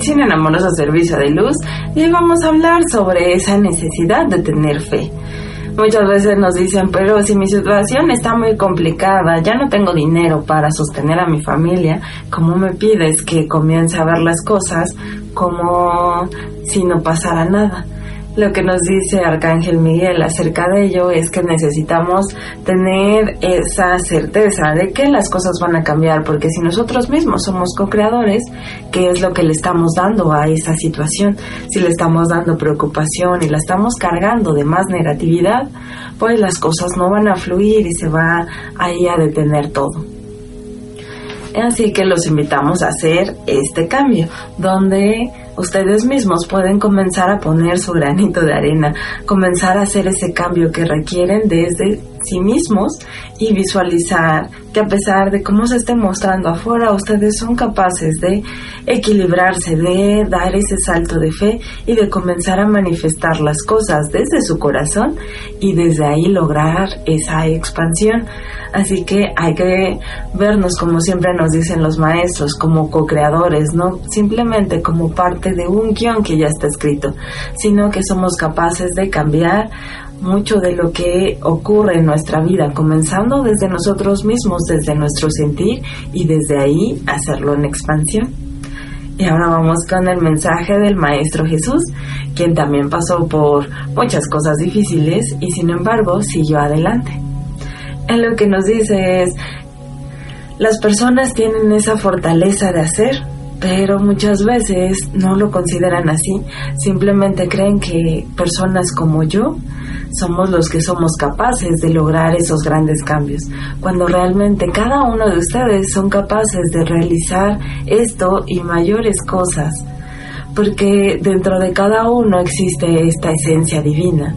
Medicina en Amoroso Servicio de Luz y vamos a hablar sobre esa necesidad de tener fe. Muchas veces nos dicen, pero si mi situación está muy complicada, ya no tengo dinero para sostener a mi familia, ¿cómo me pides que comience a ver las cosas como si no pasara nada? Lo que nos dice Arcángel Miguel acerca de ello es que necesitamos tener esa certeza de que las cosas van a cambiar, porque si nosotros mismos somos co-creadores, ¿qué es lo que le estamos dando a esa situación? Si le estamos dando preocupación y la estamos cargando de más negatividad, pues las cosas no van a fluir y se va ahí a detener todo. Así que los invitamos a hacer este cambio, donde ustedes mismos pueden comenzar a poner su granito de arena, comenzar a hacer ese cambio que requieren desde sí mismos y visualizar que a pesar de cómo se esté mostrando afuera, ustedes son capaces de equilibrarse, de dar ese salto de fe y de comenzar a manifestar las cosas desde su corazón y desde ahí lograr esa expansión. Así que hay que vernos como siempre nos dicen los maestros, como co-creadores, no simplemente como parte de un guion que ya está escrito, sino que somos capaces de cambiar mucho de lo que ocurre en nuestra vida, comenzando desde nosotros mismos, desde nuestro sentir y desde ahí hacerlo en expansión. Y ahora vamos con el mensaje del Maestro Jesús, quien también pasó por muchas cosas difíciles y sin embargo siguió adelante. En lo que nos dice es, las personas tienen esa fortaleza de hacer, pero muchas veces no lo consideran así, simplemente creen que personas como yo somos los que somos capaces de lograr esos grandes cambios, cuando realmente cada uno de ustedes son capaces de realizar esto y mayores cosas, porque dentro de cada uno existe esta esencia divina.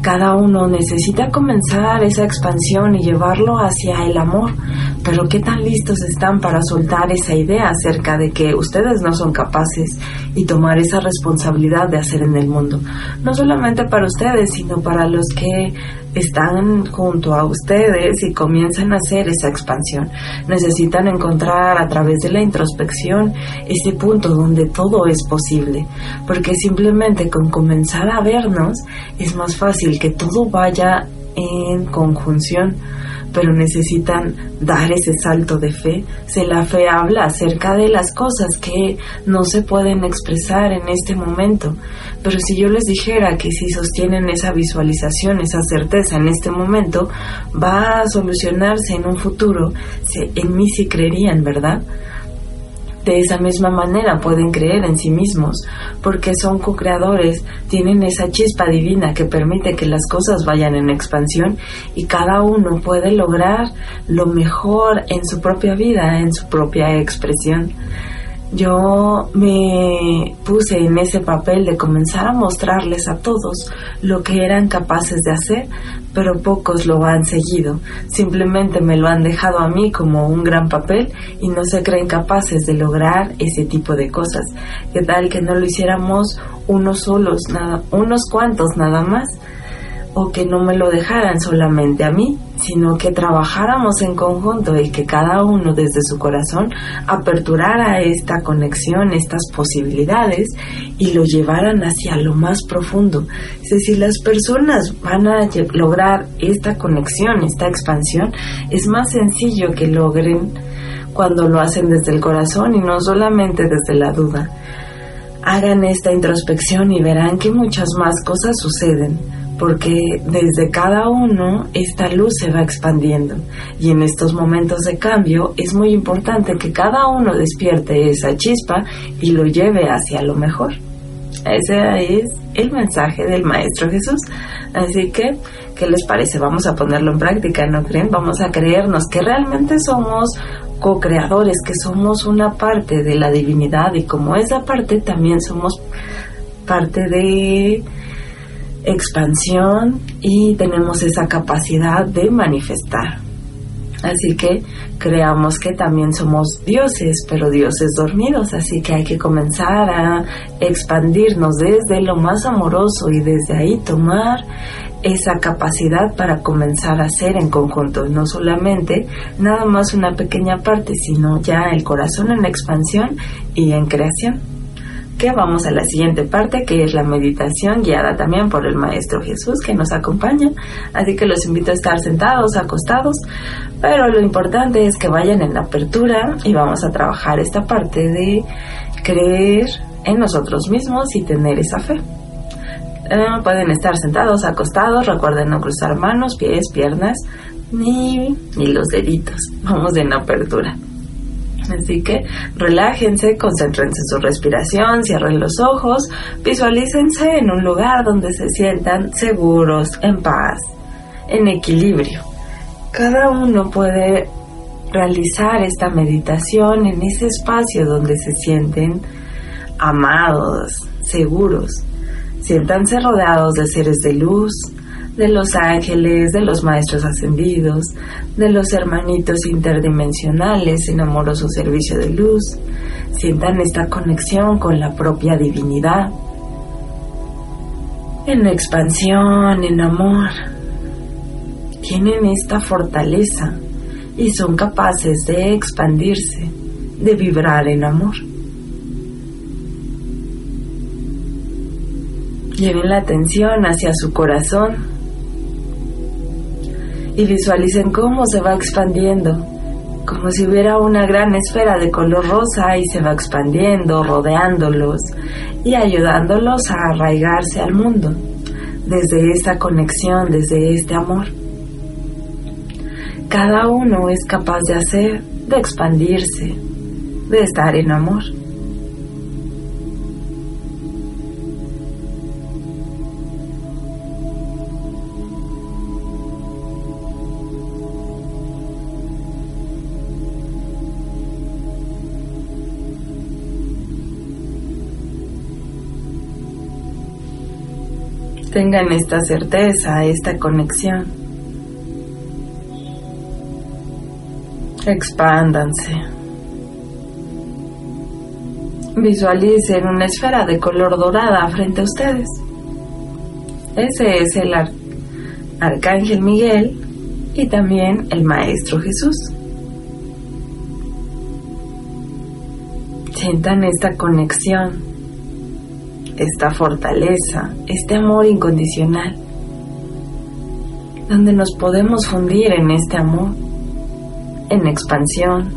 Cada uno necesita comenzar esa expansión y llevarlo hacia el amor, pero ¿qué tan listos están para soltar esa idea acerca de que ustedes no son capaces y tomar esa responsabilidad de hacer en el mundo? No solamente para ustedes, sino para los que están junto a ustedes y comienzan a hacer esa expansión. Necesitan encontrar a través de la introspección ese punto donde todo es posible, porque simplemente con comenzar a vernos es más fácil que todo vaya en conjunción pero necesitan dar ese salto de fe. Si la fe habla acerca de las cosas que no se pueden expresar en este momento, pero si yo les dijera que si sostienen esa visualización, esa certeza en este momento, va a solucionarse en un futuro, en mí sí creerían, ¿verdad? De esa misma manera pueden creer en sí mismos, porque son co-creadores, tienen esa chispa divina que permite que las cosas vayan en expansión y cada uno puede lograr lo mejor en su propia vida, en su propia expresión yo me puse en ese papel de comenzar a mostrarles a todos lo que eran capaces de hacer, pero pocos lo han seguido. Simplemente me lo han dejado a mí como un gran papel y no se creen capaces de lograr ese tipo de cosas. ¿Qué tal que no lo hiciéramos unos solos, nada, unos cuantos nada más? O que no me lo dejaran solamente a mí, sino que trabajáramos en conjunto y que cada uno desde su corazón aperturara esta conexión, estas posibilidades y lo llevaran hacia lo más profundo. si las personas van a lograr esta conexión, esta expansión, es más sencillo que logren cuando lo hacen desde el corazón y no solamente desde la duda. Hagan esta introspección y verán que muchas más cosas suceden porque desde cada uno esta luz se va expandiendo y en estos momentos de cambio es muy importante que cada uno despierte esa chispa y lo lleve hacia lo mejor. Ese es el mensaje del Maestro Jesús. Así que, ¿qué les parece? Vamos a ponerlo en práctica, ¿no creen? Vamos a creernos que realmente somos co-creadores, que somos una parte de la divinidad y como esa parte también somos parte de expansión y tenemos esa capacidad de manifestar. Así que creamos que también somos dioses, pero dioses dormidos, así que hay que comenzar a expandirnos desde lo más amoroso y desde ahí tomar esa capacidad para comenzar a ser en conjunto, no solamente nada más una pequeña parte, sino ya el corazón en expansión y en creación. Que vamos a la siguiente parte, que es la meditación guiada también por el Maestro Jesús que nos acompaña. Así que los invito a estar sentados, acostados, pero lo importante es que vayan en la apertura y vamos a trabajar esta parte de creer en nosotros mismos y tener esa fe. Eh, pueden estar sentados, acostados, recuerden no cruzar manos, pies, piernas, ni, ni los deditos. Vamos en apertura. Así que relájense, concéntrense en su respiración, cierren los ojos, visualícense en un lugar donde se sientan seguros, en paz, en equilibrio. Cada uno puede realizar esta meditación en ese espacio donde se sienten amados, seguros. Siéntanse rodeados de seres de luz, de los ángeles, de los maestros ascendidos, de los hermanitos interdimensionales en amoroso servicio de luz. Sientan esta conexión con la propia divinidad. En expansión, en amor. Tienen esta fortaleza y son capaces de expandirse, de vibrar en amor. Lleven la atención hacia su corazón y visualicen cómo se va expandiendo, como si hubiera una gran esfera de color rosa y se va expandiendo, rodeándolos y ayudándolos a arraigarse al mundo desde esta conexión, desde este amor. Cada uno es capaz de hacer, de expandirse, de estar en amor. Tengan esta certeza, esta conexión. Expándanse. Visualicen una esfera de color dorada frente a ustedes. Ese es el Arcángel Miguel y también el Maestro Jesús. Sientan esta conexión esta fortaleza, este amor incondicional, donde nos podemos fundir en este amor, en expansión,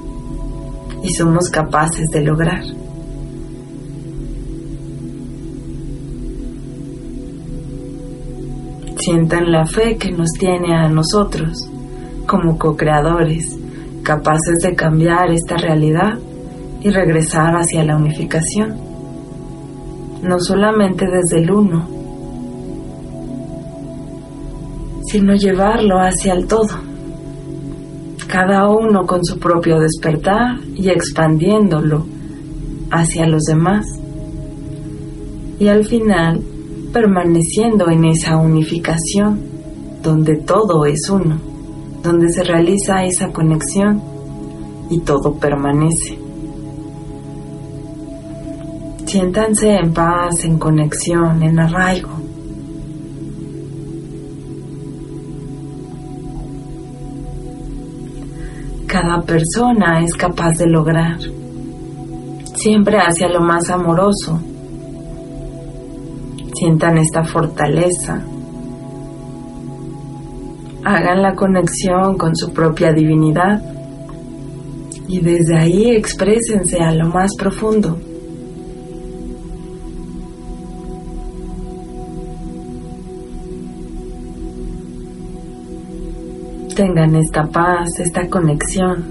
y somos capaces de lograr. Sientan la fe que nos tiene a nosotros como co-creadores, capaces de cambiar esta realidad y regresar hacia la unificación no solamente desde el uno, sino llevarlo hacia el todo, cada uno con su propio despertar y expandiéndolo hacia los demás, y al final permaneciendo en esa unificación donde todo es uno, donde se realiza esa conexión y todo permanece. Siéntanse en paz, en conexión, en arraigo. Cada persona es capaz de lograr, siempre hacia lo más amoroso. Sientan esta fortaleza. Hagan la conexión con su propia divinidad y desde ahí exprésense a lo más profundo. Tengan esta paz, esta conexión.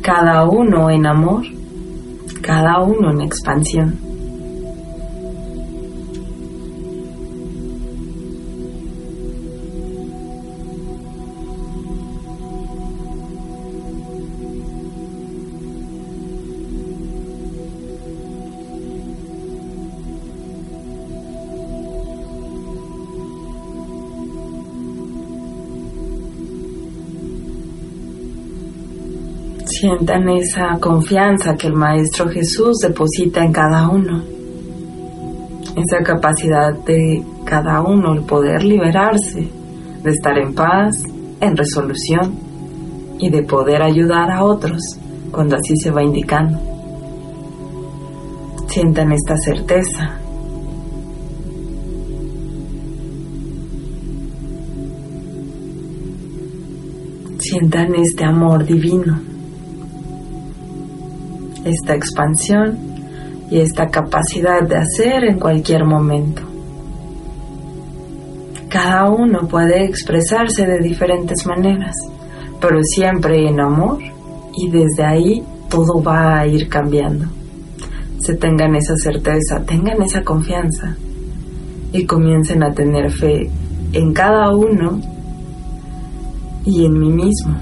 Cada uno en amor, cada uno en expansión. Sientan esa confianza que el Maestro Jesús deposita en cada uno. Esa capacidad de cada uno el poder liberarse, de estar en paz, en resolución y de poder ayudar a otros cuando así se va indicando. Sientan esta certeza. Sientan este amor divino, esta expansión y esta capacidad de hacer en cualquier momento. Cada uno puede expresarse de diferentes maneras, pero siempre en amor y desde ahí todo va a ir cambiando. Se tengan esa certeza, tengan esa confianza y comiencen a tener fe en cada uno y en mí mismo,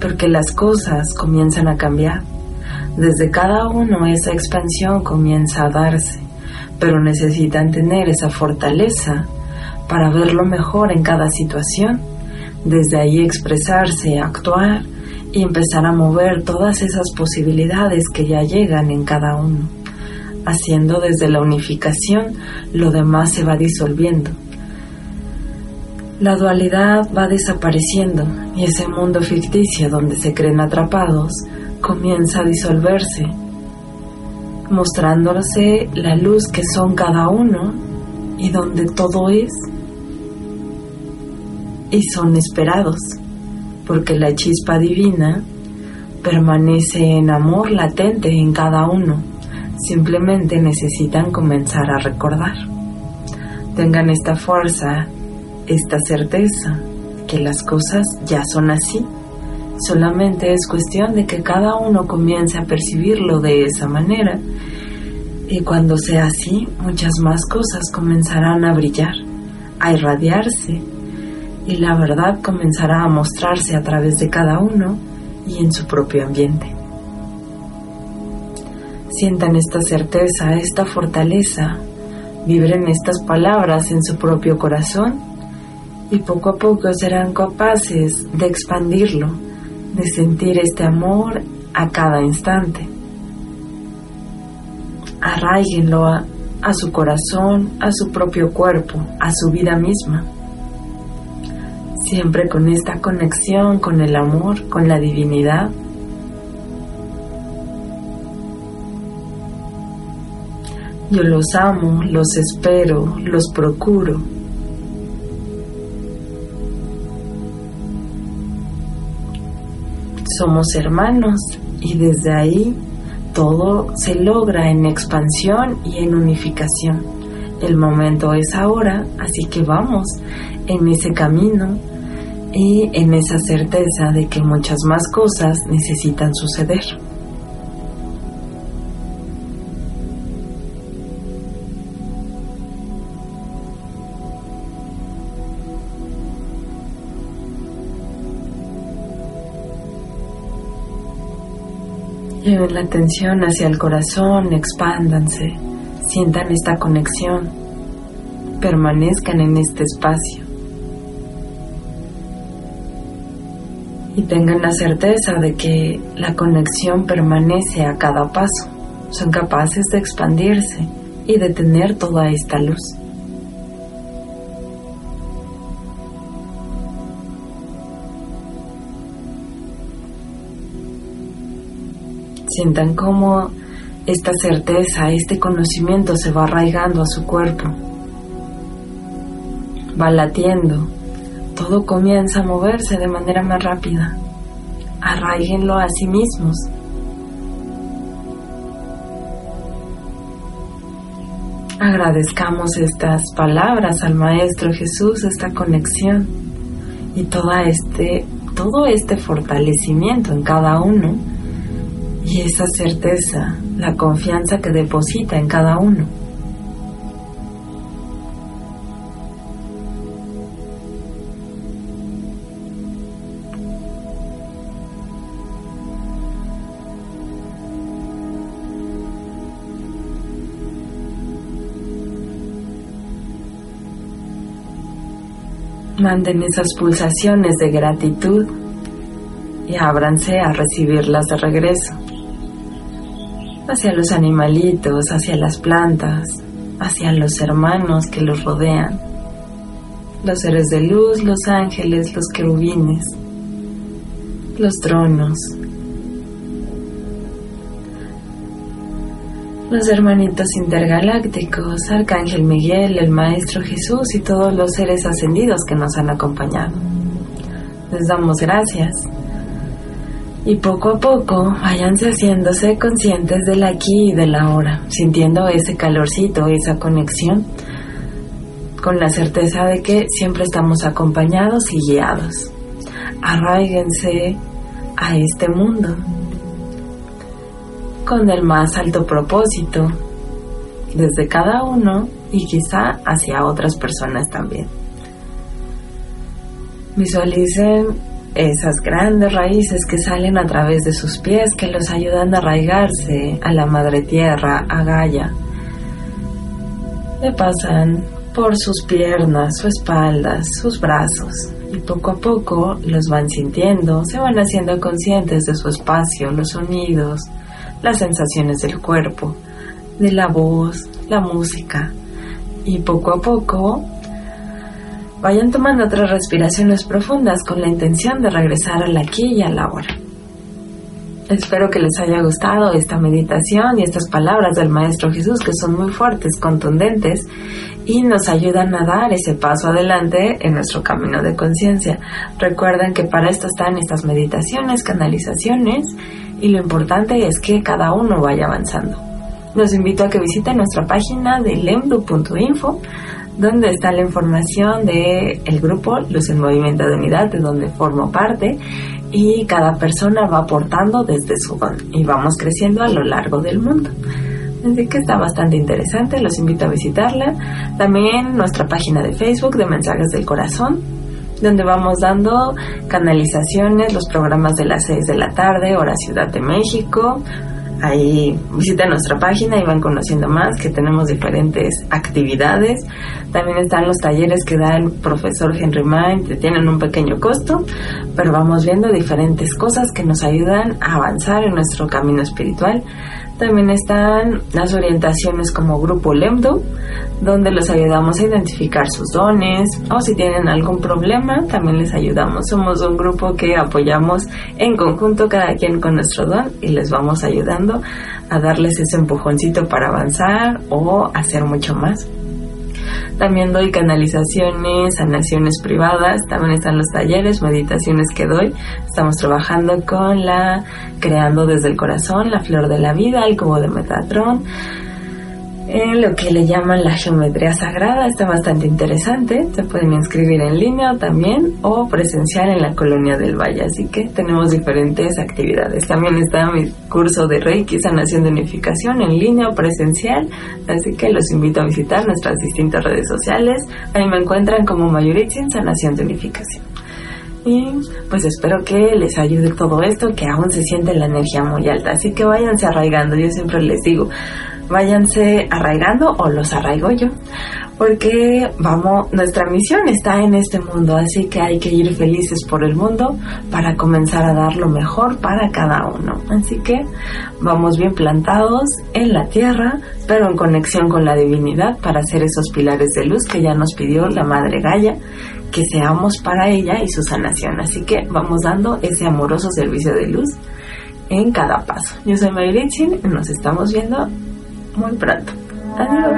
porque las cosas comienzan a cambiar. Desde cada uno esa expansión comienza a darse, pero necesitan tener esa fortaleza para verlo mejor en cada situación, desde ahí expresarse, actuar y empezar a mover todas esas posibilidades que ya llegan en cada uno. Haciendo desde la unificación, lo demás se va disolviendo. La dualidad va desapareciendo y ese mundo ficticio donde se creen atrapados comienza a disolverse, mostrándose la luz que son cada uno y donde todo es y son esperados, porque la chispa divina permanece en amor latente en cada uno. Simplemente necesitan comenzar a recordar. Tengan esta fuerza, esta certeza que las cosas ya son así. Solamente es cuestión de que cada uno comience a percibirlo de esa manera y cuando sea así, muchas más cosas comenzarán a brillar, a irradiarse y la verdad comenzará a mostrarse a través de cada uno y en su propio ambiente. Sientan esta certeza, esta fortaleza, vibren estas palabras en su propio corazón y poco a poco serán capaces de expandirlo, de sentir este amor a cada instante. Arraíguenlo a, a su corazón, a su propio cuerpo, a su vida misma siempre con esta conexión con el amor, con la divinidad. Yo los amo, los espero, los procuro. Somos hermanos y desde ahí todo se logra en expansión y en unificación. El momento es ahora, así que vamos en ese camino y en esa certeza de que muchas más cosas necesitan suceder. Lleven la atención hacia el corazón, expándanse, sientan esta conexión, permanezcan en este espacio. y tengan la certeza de que la conexión permanece a cada paso. Son capaces de expandirse y de tener toda esta luz. Sientan cómo esta certeza, este conocimiento se va arraigando a su cuerpo, va latiendo todo comienza a moverse de manera más rápida. Arraíguenlo a sí mismos. Agradezcamos estas palabras al Maestro Jesús, esta conexión y toda este, todo este fortalecimiento en cada uno y esa certeza, la confianza que deposita en cada uno. Manden esas pulsaciones de gratitud y ábranse a recibirlas de regreso hacia los animalitos, hacia las plantas, hacia los hermanos que los rodean, los seres de luz, los ángeles, los querubines, los tronos, los hermanitos intergalácticos, Arcángel Miguel, el Maestro Jesús y todos los seres ascendidos que nos han acompañado. Les damos gracias. Y poco a poco váyanse haciéndose conscientes del aquí y del ahora, sintiendo ese calorcito, esa conexión, con la certeza de que siempre estamos acompañados y guiados. Arraíguense a este mundo con el más alto propósito, desde cada uno y quizá hacia otras personas también. Visualicen esas grandes raíces que salen a través de sus pies que los ayudan a arraigarse a la madre tierra, a Gaia. Le pasan por sus piernas, su espalda, sus brazos y poco a poco los van sintiendo, se van haciendo conscientes de su espacio, los sonidos, las sensaciones del cuerpo, de la voz, la música. Y poco a poco vayan tomando otras respiraciones profundas con la intención de regresar al aquí y a la hora. Espero que les haya gustado esta meditación y estas palabras del Maestro Jesús que son muy fuertes, contundentes y nos ayudan a dar ese paso adelante en nuestro camino de conciencia. Recuerden que para esto están estas meditaciones, canalizaciones y lo importante es que cada uno vaya avanzando. Los invito a que visiten nuestra página de lemdu.info donde está la información del el grupo Luz en Movimiento de Unidad, de donde formo parte, y cada persona va aportando desde su don y vamos creciendo a lo largo del mundo. Así que está bastante interesante, los invito a visitarla. También nuestra página de Facebook de Mensajes del Corazón, donde vamos dando canalizaciones, los programas de las 6 de la tarde, hora Ciudad de México. Ahí visiten nuestra página y van conociendo más que tenemos diferentes actividades. También están los talleres que da el profesor Henry Mind, que tienen un pequeño costo, pero vamos viendo diferentes cosas que nos ayudan a avanzar en nuestro camino espiritual. También están las orientaciones como Grupo Lemdo, donde los ayudamos a identificar sus dones o si tienen algún problema, también les ayudamos. Somos un grupo que apoyamos en conjunto cada quien con nuestro don y les vamos ayudando a darles ese empujoncito para avanzar o hacer mucho más. También doy canalizaciones, sanaciones privadas, también están los talleres, meditaciones que doy. Estamos trabajando con la Creando desde el Corazón, la Flor de la Vida, el Cubo de Metatron en lo que le llaman la geometría sagrada. Está bastante interesante. Se pueden inscribir en línea también o presencial en la colonia del Valle. Así que tenemos diferentes actividades. También está mi curso de Reiki, sanación de unificación en línea o presencial. Así que los invito a visitar nuestras distintas redes sociales. Ahí me encuentran como Mayuritzin, sanación de unificación. Y pues espero que les ayude todo esto, que aún se siente la energía muy alta. Así que váyanse arraigando. Yo siempre les digo, váyanse arraigando o los arraigo yo, porque vamos, nuestra misión está en este mundo, así que hay que ir felices por el mundo para comenzar a dar lo mejor para cada uno. Así que vamos bien plantados en la tierra, pero en conexión con la divinidad para ser esos pilares de luz que ya nos pidió la Madre Gaia que seamos para ella y su sanación. Así que vamos dando ese amoroso servicio de luz en cada paso. Yo soy Mayritsin y nos estamos viendo muy pronto. Adiós.